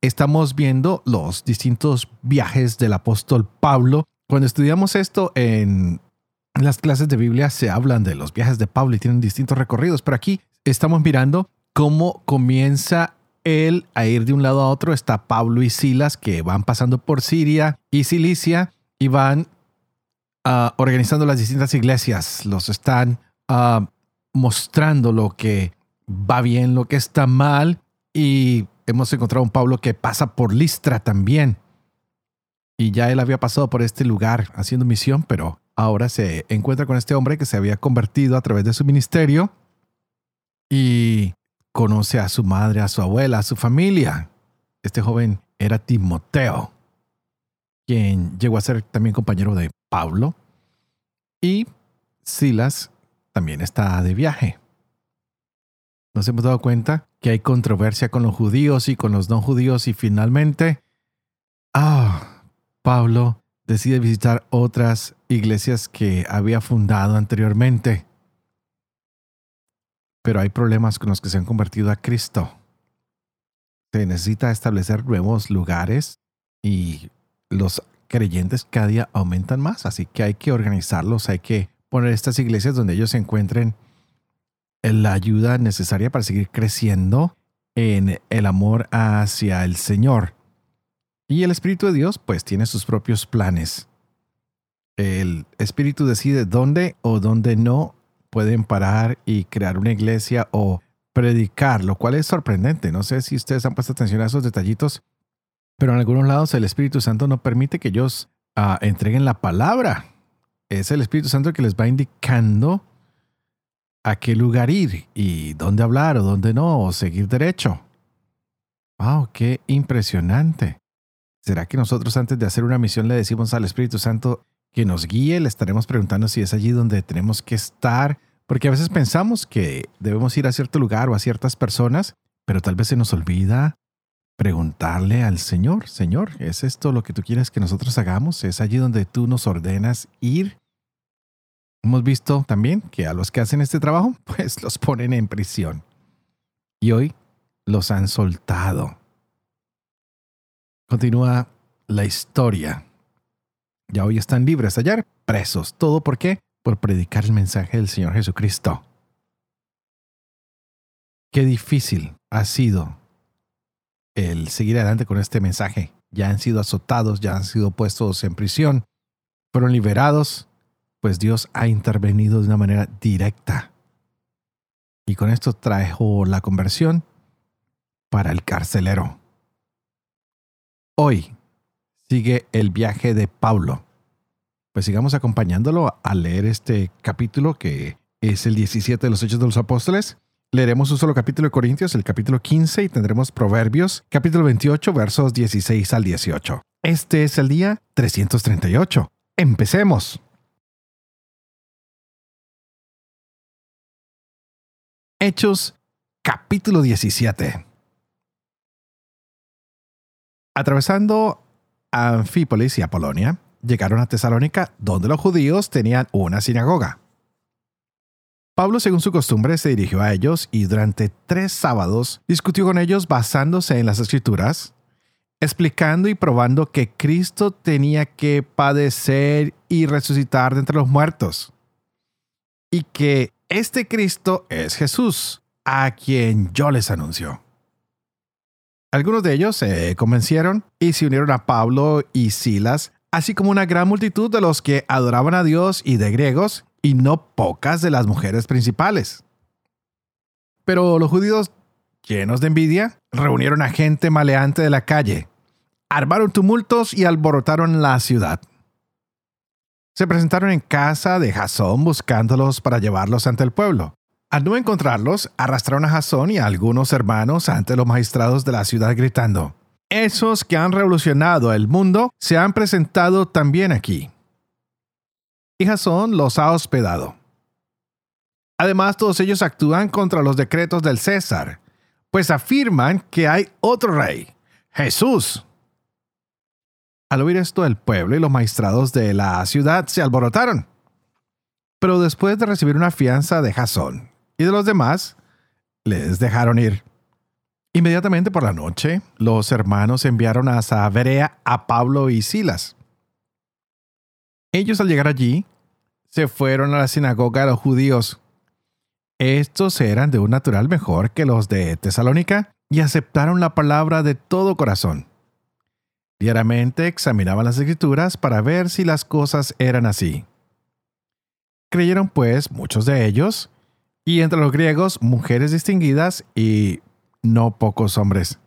Estamos viendo los distintos viajes del apóstol Pablo. Cuando estudiamos esto en las clases de Biblia se hablan de los viajes de Pablo y tienen distintos recorridos, pero aquí estamos mirando cómo comienza él a ir de un lado a otro. Está Pablo y Silas que van pasando por Siria y Cilicia y van uh, organizando las distintas iglesias. Los están uh, mostrando lo que va bien, lo que está mal y hemos encontrado a un Pablo que pasa por Listra también. Y ya él había pasado por este lugar haciendo misión, pero ahora se encuentra con este hombre que se había convertido a través de su ministerio y conoce a su madre, a su abuela, a su familia. Este joven era Timoteo, quien llegó a ser también compañero de Pablo. Y Silas también está de viaje nos hemos dado cuenta que hay controversia con los judíos y con los no judíos y finalmente, ah, Pablo decide visitar otras iglesias que había fundado anteriormente. Pero hay problemas con los que se han convertido a Cristo. Se necesita establecer nuevos lugares y los creyentes cada día aumentan más, así que hay que organizarlos, hay que poner estas iglesias donde ellos se encuentren la ayuda necesaria para seguir creciendo en el amor hacia el Señor. Y el Espíritu de Dios pues tiene sus propios planes. El Espíritu decide dónde o dónde no pueden parar y crear una iglesia o predicar, lo cual es sorprendente. No sé si ustedes han puesto atención a esos detallitos, pero en algunos lados el Espíritu Santo no permite que ellos ah, entreguen la palabra. Es el Espíritu Santo que les va indicando a qué lugar ir y dónde hablar o dónde no, o seguir derecho. ¡Wow! ¡Qué impresionante! ¿Será que nosotros antes de hacer una misión le decimos al Espíritu Santo que nos guíe? Le estaremos preguntando si es allí donde tenemos que estar, porque a veces pensamos que debemos ir a cierto lugar o a ciertas personas, pero tal vez se nos olvida preguntarle al Señor, Señor, ¿es esto lo que tú quieres que nosotros hagamos? ¿Es allí donde tú nos ordenas ir? Hemos visto también que a los que hacen este trabajo, pues los ponen en prisión. Y hoy los han soltado. Continúa la historia. Ya hoy están libres, ayer presos. ¿Todo por qué? Por predicar el mensaje del Señor Jesucristo. Qué difícil ha sido el seguir adelante con este mensaje. Ya han sido azotados, ya han sido puestos en prisión, fueron liberados pues Dios ha intervenido de una manera directa. Y con esto trajo la conversión para el carcelero. Hoy sigue el viaje de Pablo. Pues sigamos acompañándolo a leer este capítulo que es el 17 de los Hechos de los Apóstoles. Leeremos un solo capítulo de Corintios, el capítulo 15, y tendremos Proverbios, capítulo 28, versos 16 al 18. Este es el día 338. Empecemos. Hechos capítulo 17. Atravesando Anfípolis y Apolonia, llegaron a Tesalónica, donde los judíos tenían una sinagoga. Pablo, según su costumbre, se dirigió a ellos y durante tres sábados discutió con ellos basándose en las escrituras, explicando y probando que Cristo tenía que padecer y resucitar de entre los muertos, y que este Cristo es Jesús, a quien yo les anuncio. Algunos de ellos se convencieron y se unieron a Pablo y Silas, así como una gran multitud de los que adoraban a Dios y de griegos, y no pocas de las mujeres principales. Pero los judíos, llenos de envidia, reunieron a gente maleante de la calle, armaron tumultos y alborotaron la ciudad se presentaron en casa de Jasón buscándolos para llevarlos ante el pueblo. Al no encontrarlos, arrastraron a Jasón y a algunos hermanos ante los magistrados de la ciudad gritando, esos que han revolucionado el mundo se han presentado también aquí. Y Jasón los ha hospedado. Además, todos ellos actúan contra los decretos del César, pues afirman que hay otro rey, Jesús. Al oír esto, el pueblo y los magistrados de la ciudad se alborotaron. Pero después de recibir una fianza de Jasón y de los demás, les dejaron ir. Inmediatamente por la noche, los hermanos enviaron a Saberea a Pablo y Silas. Ellos al llegar allí, se fueron a la sinagoga de los judíos. Estos eran de un natural mejor que los de Tesalónica y aceptaron la palabra de todo corazón. Diariamente examinaban las escrituras para ver si las cosas eran así. Creyeron pues muchos de ellos, y entre los griegos mujeres distinguidas y no pocos hombres.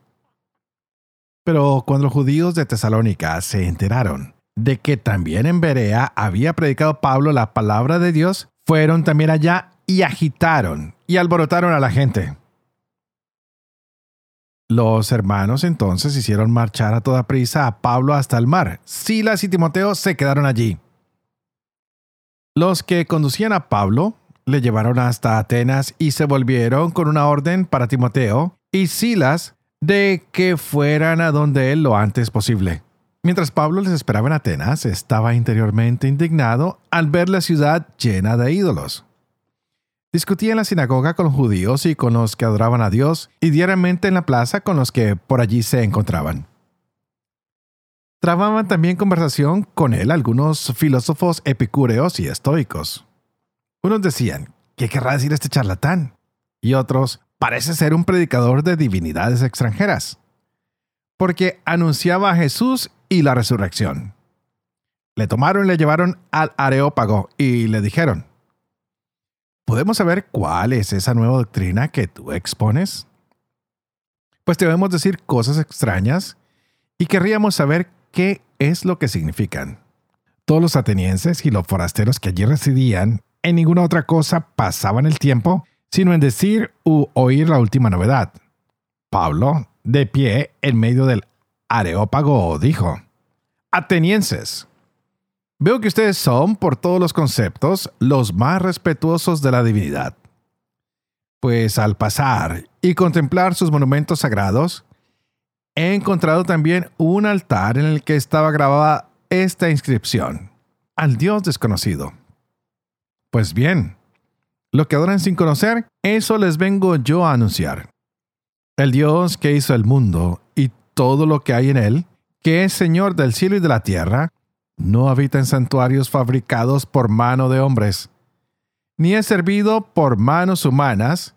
Pero cuando los judíos de Tesalónica se enteraron de que también en Berea había predicado Pablo la palabra de Dios, fueron también allá y agitaron y alborotaron a la gente. Los hermanos entonces hicieron marchar a toda prisa a Pablo hasta el mar. Silas y Timoteo se quedaron allí. Los que conducían a Pablo le llevaron hasta Atenas y se volvieron con una orden para Timoteo y Silas de que fueran a donde él lo antes posible. Mientras Pablo les esperaba en Atenas, estaba interiormente indignado al ver la ciudad llena de ídolos. Discutía en la sinagoga con los judíos y con los que adoraban a Dios, y diariamente en la plaza con los que por allí se encontraban. Trababan también conversación con él algunos filósofos epicúreos y estoicos. Unos decían, ¿qué querrá decir este charlatán? Y otros, parece ser un predicador de divinidades extranjeras, porque anunciaba a Jesús y la resurrección. Le tomaron y le llevaron al Areópago y le dijeron, ¿podemos saber cuál es esa nueva doctrina que tú expones? Pues debemos decir cosas extrañas y querríamos saber qué es lo que significan. Todos los atenienses y los forasteros que allí residían en ninguna otra cosa pasaban el tiempo sino en decir u oír la última novedad. Pablo, de pie en medio del Areópago, dijo, Atenienses, veo que ustedes son, por todos los conceptos, los más respetuosos de la divinidad. Pues al pasar y contemplar sus monumentos sagrados, he encontrado también un altar en el que estaba grabada esta inscripción, al Dios desconocido. Pues bien, lo que adoran sin conocer, eso les vengo yo a anunciar. El Dios que hizo el mundo y todo lo que hay en él, que es Señor del cielo y de la tierra, no habita en santuarios fabricados por mano de hombres, ni es servido por manos humanas,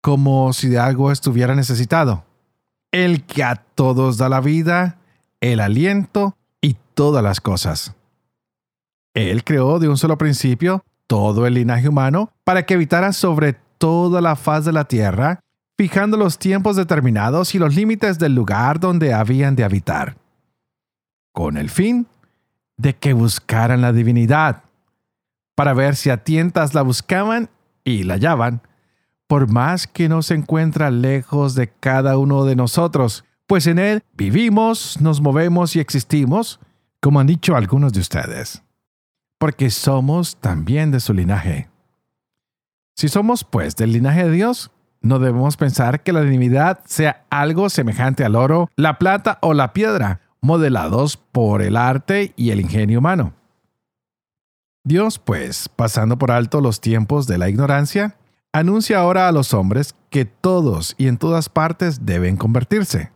como si de algo estuviera necesitado. El que a todos da la vida, el aliento y todas las cosas. Él creó de un solo principio todo el linaje humano para que habitara sobre toda la faz de la tierra, fijando los tiempos determinados y los límites del lugar donde habían de habitar, con el fin de que buscaran la divinidad, para ver si a tientas la buscaban y la hallaban, por más que no se encuentra lejos de cada uno de nosotros, pues en él vivimos, nos movemos y existimos, como han dicho algunos de ustedes porque somos también de su linaje. Si somos pues del linaje de Dios, no debemos pensar que la divinidad sea algo semejante al oro, la plata o la piedra, modelados por el arte y el ingenio humano. Dios, pues, pasando por alto los tiempos de la ignorancia, anuncia ahora a los hombres que todos y en todas partes deben convertirse,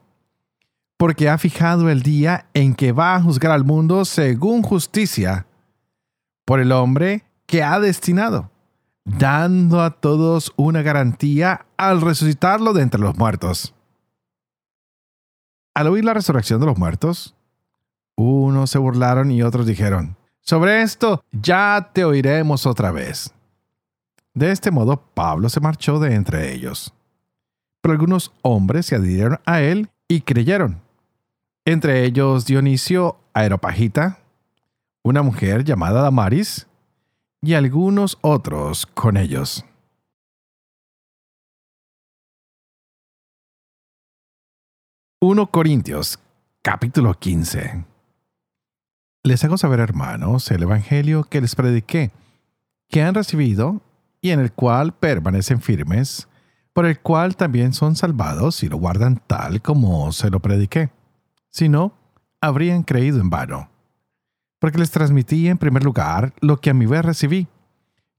porque ha fijado el día en que va a juzgar al mundo según justicia por el hombre que ha destinado, dando a todos una garantía al resucitarlo de entre los muertos. Al oír la resurrección de los muertos, unos se burlaron y otros dijeron, sobre esto ya te oiremos otra vez. De este modo Pablo se marchó de entre ellos. Pero algunos hombres se adhirieron a él y creyeron. Entre ellos Dionisio Aeropagita, una mujer llamada Damaris y algunos otros con ellos. 1 Corintios, capítulo 15. Les hago saber, hermanos, el Evangelio que les prediqué, que han recibido y en el cual permanecen firmes, por el cual también son salvados y lo guardan tal como se lo prediqué. Si no, habrían creído en vano. Porque les transmití en primer lugar lo que a mi vez recibí,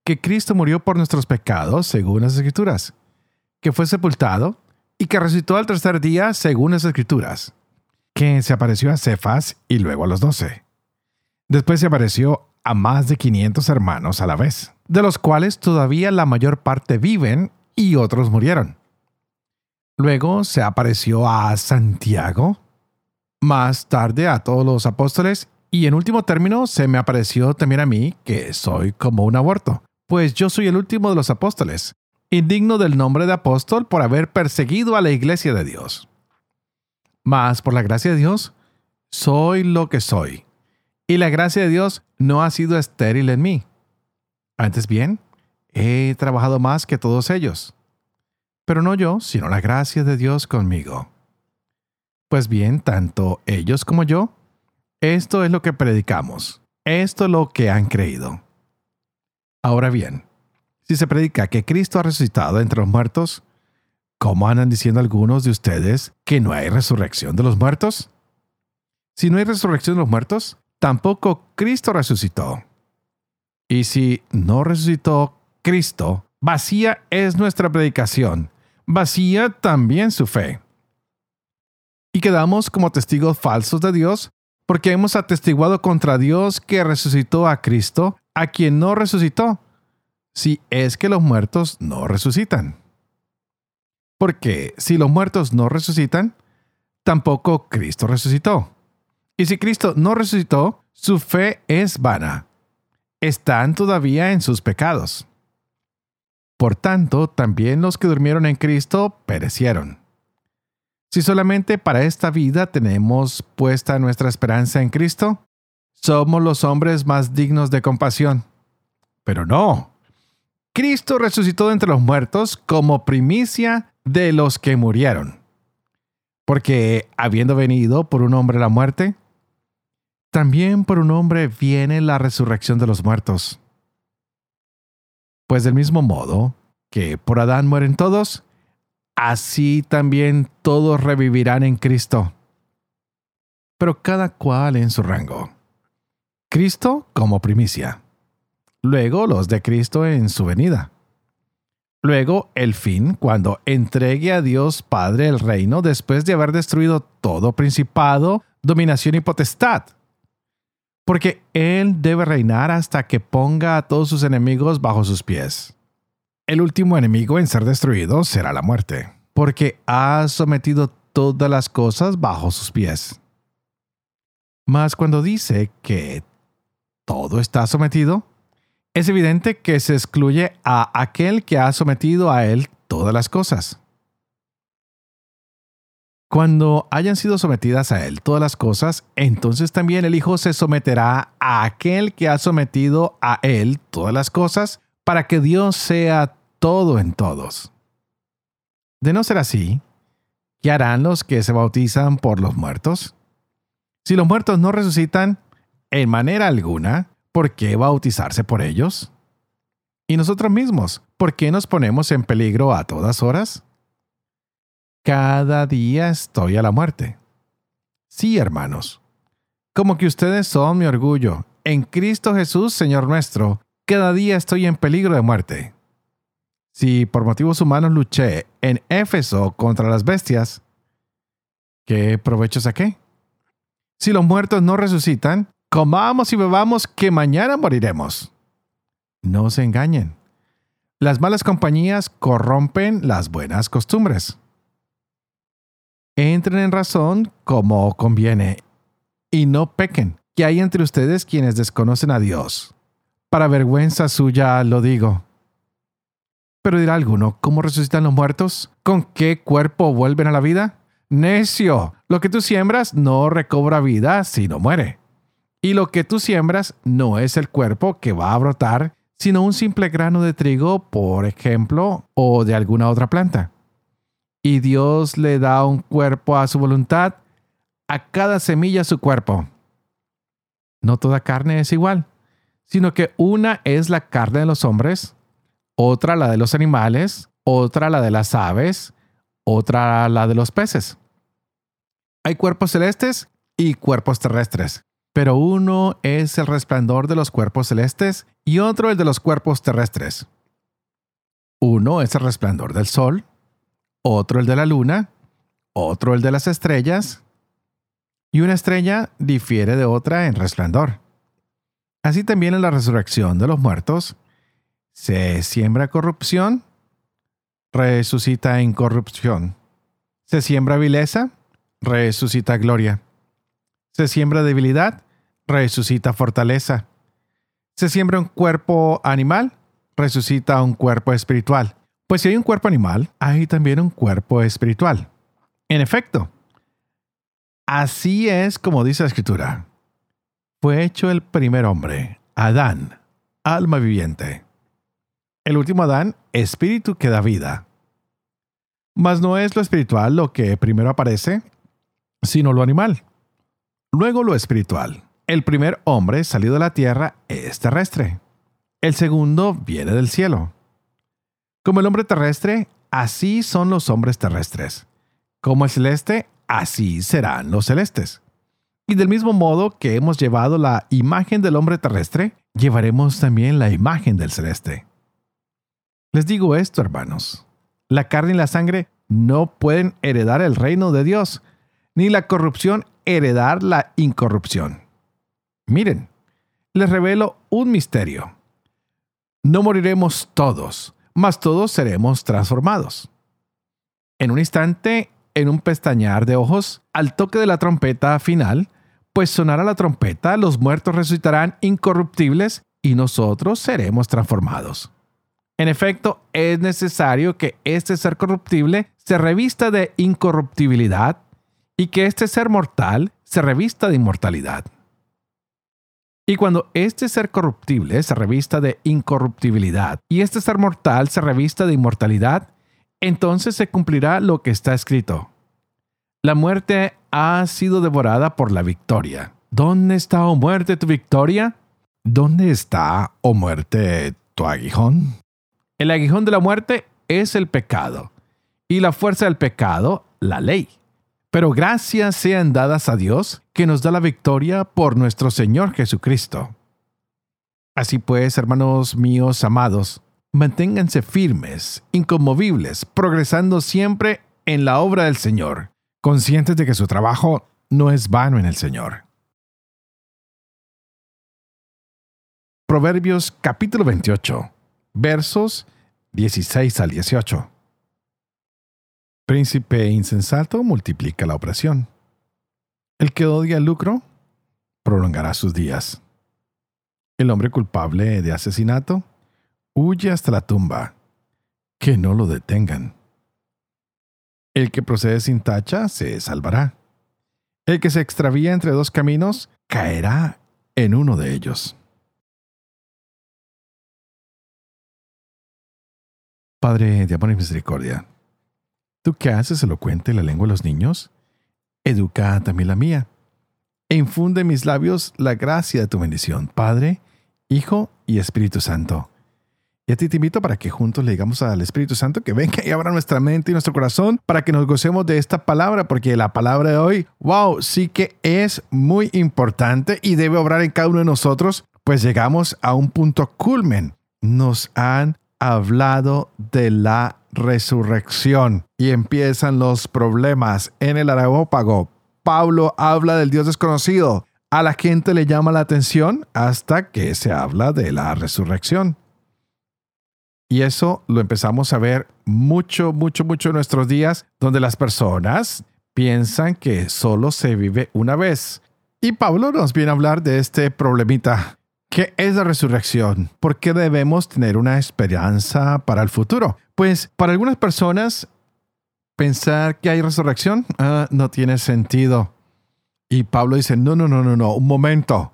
que Cristo murió por nuestros pecados según las Escrituras, que fue sepultado y que resucitó al tercer día según las Escrituras, que se apareció a Cefas y luego a los doce. Después se apareció a más de 500 hermanos a la vez, de los cuales todavía la mayor parte viven y otros murieron. Luego se apareció a Santiago, más tarde a todos los apóstoles y en último término se me apareció también a mí, que soy como un aborto, pues yo soy el último de los apóstoles, indigno del nombre de apóstol por haber perseguido a la iglesia de Dios. Mas por la gracia de Dios, soy lo que soy, y la gracia de Dios no ha sido estéril en mí. Antes bien, he trabajado más que todos ellos, pero no yo, sino la gracia de Dios conmigo. Pues bien, tanto ellos como yo, esto es lo que predicamos, esto es lo que han creído. Ahora bien, si se predica que Cristo ha resucitado entre los muertos, ¿cómo andan diciendo algunos de ustedes que no hay resurrección de los muertos? Si no hay resurrección de los muertos, tampoco Cristo resucitó. Y si no resucitó Cristo, vacía es nuestra predicación, vacía también su fe. Y quedamos como testigos falsos de Dios porque hemos atestiguado contra Dios que resucitó a Cristo, a quien no resucitó si es que los muertos no resucitan. Porque si los muertos no resucitan, tampoco Cristo resucitó. Y si Cristo no resucitó, su fe es vana. Están todavía en sus pecados. Por tanto, también los que durmieron en Cristo perecieron. Si solamente para esta vida tenemos puesta nuestra esperanza en Cristo, somos los hombres más dignos de compasión. Pero no, Cristo resucitó entre los muertos como primicia de los que murieron. Porque habiendo venido por un hombre la muerte, también por un hombre viene la resurrección de los muertos. Pues del mismo modo que por Adán mueren todos, así también todos revivirán en Cristo. Pero cada cual en su rango. Cristo como primicia luego los de Cristo en su venida. Luego el fin, cuando entregue a Dios Padre el reino después de haber destruido todo principado, dominación y potestad. Porque Él debe reinar hasta que ponga a todos sus enemigos bajo sus pies. El último enemigo en ser destruido será la muerte, porque ha sometido todas las cosas bajo sus pies. Mas cuando dice que todo está sometido, es evidente que se excluye a aquel que ha sometido a él todas las cosas. Cuando hayan sido sometidas a él todas las cosas, entonces también el Hijo se someterá a aquel que ha sometido a él todas las cosas, para que Dios sea todo en todos. De no ser así, ¿qué harán los que se bautizan por los muertos? Si los muertos no resucitan, en manera alguna, ¿por qué bautizarse por ellos? ¿Y nosotros mismos, por qué nos ponemos en peligro a todas horas? Cada día estoy a la muerte. Sí, hermanos, como que ustedes son mi orgullo, en Cristo Jesús, Señor nuestro, cada día estoy en peligro de muerte. Si por motivos humanos luché en Éfeso contra las bestias, ¿qué provecho saqué? Si los muertos no resucitan, comamos y bebamos que mañana moriremos. No se engañen. Las malas compañías corrompen las buenas costumbres. Entren en razón como conviene y no pequen, que hay entre ustedes quienes desconocen a Dios. Para vergüenza suya lo digo. Pero dirá alguno, ¿cómo resucitan los muertos? ¿Con qué cuerpo vuelven a la vida? Necio, lo que tú siembras no recobra vida, sino muere. Y lo que tú siembras no es el cuerpo que va a brotar, sino un simple grano de trigo, por ejemplo, o de alguna otra planta. y Dios le da un cuerpo a su voluntad, a cada semilla su cuerpo. No toda carne es igual, sino que una es la carne de los hombres, otra la de los animales, otra la de las aves, otra la de los peces. Hay cuerpos celestes y cuerpos terrestres, pero uno es el resplandor de los cuerpos celestes y otro el de los cuerpos terrestres. Uno es el resplandor del sol, otro el de la luna, otro el de las estrellas, y una estrella difiere de otra en resplandor. Así también en la resurrección de los muertos, se siembra corrupción, resucita incorrupción. Se siembra vileza, resucita gloria. Se siembra debilidad, resucita fortaleza. Se siembra un cuerpo animal, resucita un cuerpo espiritual. Pues si hay un cuerpo animal, hay también un cuerpo espiritual. En efecto, así es como dice la escritura. Fue hecho el primer hombre, Adán, alma viviente. El último Adán, espíritu que da vida. Mas no es lo espiritual lo que primero aparece, sino lo animal. Luego lo espiritual. El primer hombre salido de la tierra es terrestre. El segundo viene del cielo. Como el hombre terrestre, así son los hombres terrestres. Como el celeste, así serán los celestes. Y del mismo modo que hemos llevado la imagen del hombre terrestre, llevaremos también la imagen del celeste. Les digo esto, hermanos. La carne y la sangre no pueden heredar el reino de Dios, ni la corrupción heredar la incorrupción. Miren, les revelo un misterio. No moriremos todos, mas todos seremos transformados. En un instante, en un pestañear de ojos, al toque de la trompeta final, pues sonará la trompeta, los muertos resucitarán incorruptibles y nosotros seremos transformados. En efecto, es necesario que este ser corruptible se revista de incorruptibilidad y que este ser mortal se revista de inmortalidad. Y cuando este ser corruptible se revista de incorruptibilidad y este ser mortal se revista de inmortalidad, entonces se cumplirá lo que está escrito. La muerte ha sido devorada por la victoria. ¿Dónde está, oh muerte, tu victoria? ¿Dónde está, oh muerte, tu aguijón? El aguijón de la muerte es el pecado, y la fuerza del pecado, la ley. Pero gracias sean dadas a Dios que nos da la victoria por nuestro Señor Jesucristo. Así pues, hermanos míos amados, manténganse firmes, inconmovibles, progresando siempre en la obra del Señor, conscientes de que su trabajo no es vano en el Señor. Proverbios capítulo 28, versos 16 al 18 príncipe insensato multiplica la opresión. El que odia el lucro prolongará sus días. El hombre culpable de asesinato huye hasta la tumba. Que no lo detengan. El que procede sin tacha se salvará. El que se extravía entre dos caminos caerá en uno de ellos. Padre de amor y misericordia, ¿Tú qué haces elocuente la lengua de los niños? Educa también la mía. E infunde en mis labios la gracia de tu bendición, Padre, Hijo y Espíritu Santo. Y a ti te invito para que juntos le digamos al Espíritu Santo que venga y abra nuestra mente y nuestro corazón para que nos gocemos de esta palabra, porque la palabra de hoy, wow, sí que es muy importante y debe obrar en cada uno de nosotros, pues llegamos a un punto culmen. Nos han hablado de la resurrección y empiezan los problemas en el Areópago. Pablo habla del Dios desconocido. A la gente le llama la atención hasta que se habla de la resurrección. Y eso lo empezamos a ver mucho, mucho, mucho en nuestros días, donde las personas piensan que solo se vive una vez. Y Pablo nos viene a hablar de este problemita. ¿Qué es la resurrección? ¿Por qué debemos tener una esperanza para el futuro? Pues para algunas personas pensar que hay resurrección ah, no tiene sentido. Y Pablo dice, no, no, no, no, no, un momento.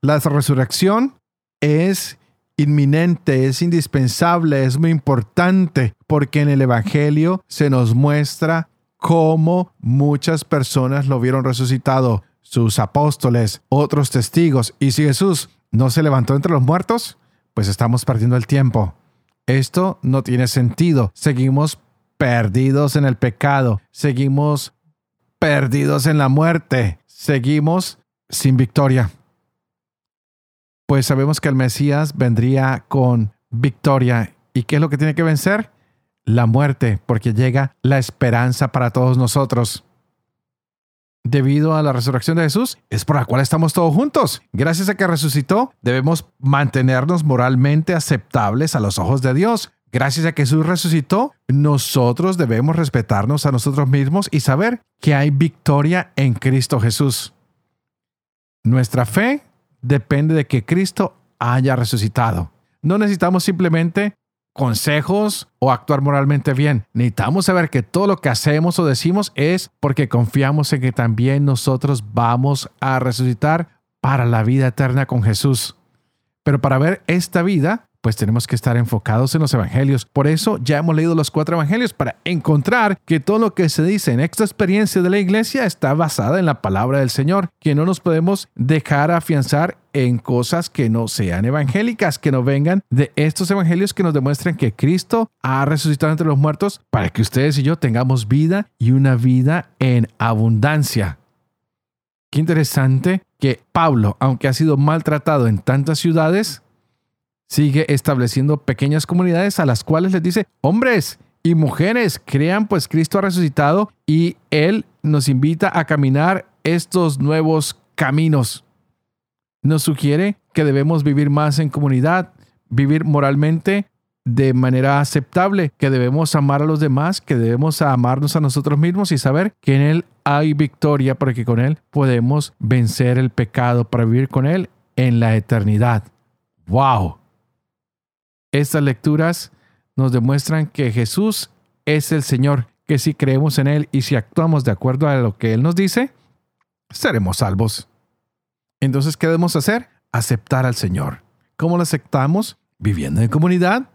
La resurrección es inminente, es indispensable, es muy importante, porque en el Evangelio se nos muestra cómo muchas personas lo vieron resucitado, sus apóstoles, otros testigos, y si Jesús no se levantó entre los muertos, pues estamos perdiendo el tiempo. Esto no tiene sentido. Seguimos perdidos en el pecado, seguimos perdidos en la muerte, seguimos sin victoria. Pues sabemos que el Mesías vendría con victoria. ¿Y qué es lo que tiene que vencer? La muerte, porque llega la esperanza para todos nosotros. Debido a la resurrección de Jesús, es por la cual estamos todos juntos. Gracias a que resucitó, debemos mantenernos moralmente aceptables a los ojos de Dios. Gracias a que Jesús resucitó, nosotros debemos respetarnos a nosotros mismos y saber que hay victoria en Cristo Jesús. Nuestra fe depende de que Cristo haya resucitado. No necesitamos simplemente consejos o actuar moralmente bien. Necesitamos saber que todo lo que hacemos o decimos es porque confiamos en que también nosotros vamos a resucitar para la vida eterna con Jesús. Pero para ver esta vida, pues tenemos que estar enfocados en los evangelios. Por eso ya hemos leído los cuatro evangelios para encontrar que todo lo que se dice en esta experiencia de la iglesia está basada en la palabra del Señor, que no nos podemos dejar afianzar en cosas que no sean evangélicas, que no vengan de estos evangelios que nos demuestran que Cristo ha resucitado entre los muertos para que ustedes y yo tengamos vida y una vida en abundancia. Qué interesante que Pablo, aunque ha sido maltratado en tantas ciudades, sigue estableciendo pequeñas comunidades a las cuales les dice, hombres y mujeres, crean pues Cristo ha resucitado y Él nos invita a caminar estos nuevos caminos. Nos sugiere que debemos vivir más en comunidad, vivir moralmente de manera aceptable, que debemos amar a los demás, que debemos amarnos a nosotros mismos y saber que en Él hay victoria porque con Él podemos vencer el pecado para vivir con Él en la eternidad. ¡Wow! Estas lecturas nos demuestran que Jesús es el Señor, que si creemos en Él y si actuamos de acuerdo a lo que Él nos dice, seremos salvos. Entonces, ¿qué debemos hacer? Aceptar al Señor. ¿Cómo lo aceptamos? Viviendo en comunidad,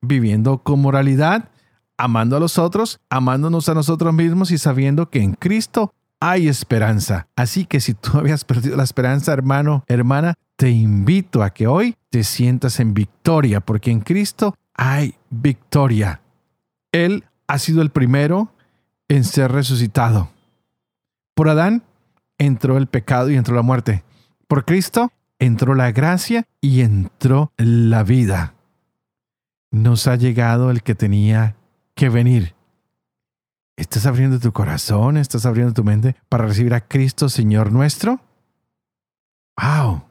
viviendo con moralidad, amando a los otros, amándonos a nosotros mismos y sabiendo que en Cristo hay esperanza. Así que si tú habías perdido la esperanza, hermano, hermana, te invito a que hoy te sientas en victoria, porque en Cristo hay victoria. Él ha sido el primero en ser resucitado. Por Adán entró el pecado y entró la muerte. Por Cristo entró la gracia y entró la vida. Nos ha llegado el que tenía que venir. ¿Estás abriendo tu corazón? ¿Estás abriendo tu mente para recibir a Cristo, Señor nuestro? ¡Wow!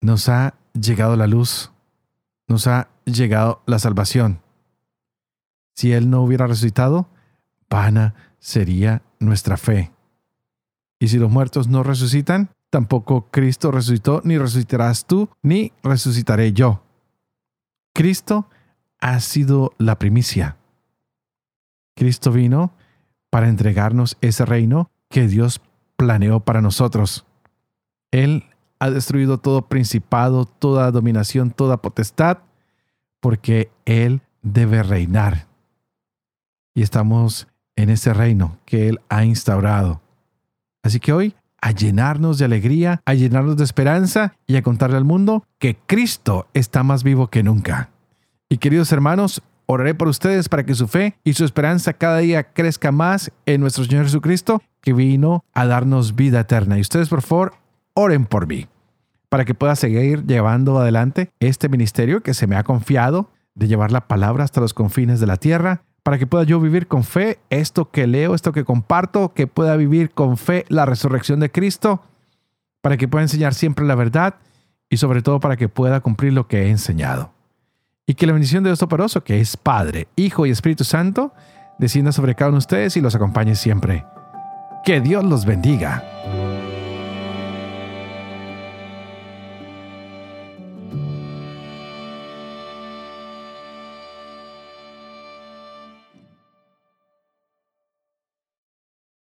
nos ha llegado la luz, nos ha llegado la salvación. Si Él no hubiera resucitado, vana sería nuestra fe. Y si los muertos no resucitan, tampoco Cristo resucitó, ni resucitarás tú, ni resucitaré yo. Cristo ha sido la primicia. Cristo vino para entregarnos ese reino que Dios planeó para nosotros. Él ha destruido todo principado, toda dominación, toda potestad, porque Él debe reinar. Y estamos en ese reino que Él ha instaurado. Así que hoy, a llenarnos de alegría, a llenarnos de esperanza y a contarle al mundo que Cristo está más vivo que nunca. Y queridos hermanos, oraré por ustedes para que su fe y su esperanza cada día crezca más en nuestro Señor Jesucristo, que vino a darnos vida eterna. Y ustedes, por favor, oren por mí, para que pueda seguir llevando adelante este ministerio que se me ha confiado de llevar la palabra hasta los confines de la tierra, para que pueda yo vivir con fe esto que leo, esto que comparto, que pueda vivir con fe la resurrección de Cristo, para que pueda enseñar siempre la verdad y sobre todo para que pueda cumplir lo que he enseñado. Y que la bendición de Dios Toporoso, que es Padre, Hijo y Espíritu Santo, descienda sobre cada uno de ustedes y los acompañe siempre. Que Dios los bendiga.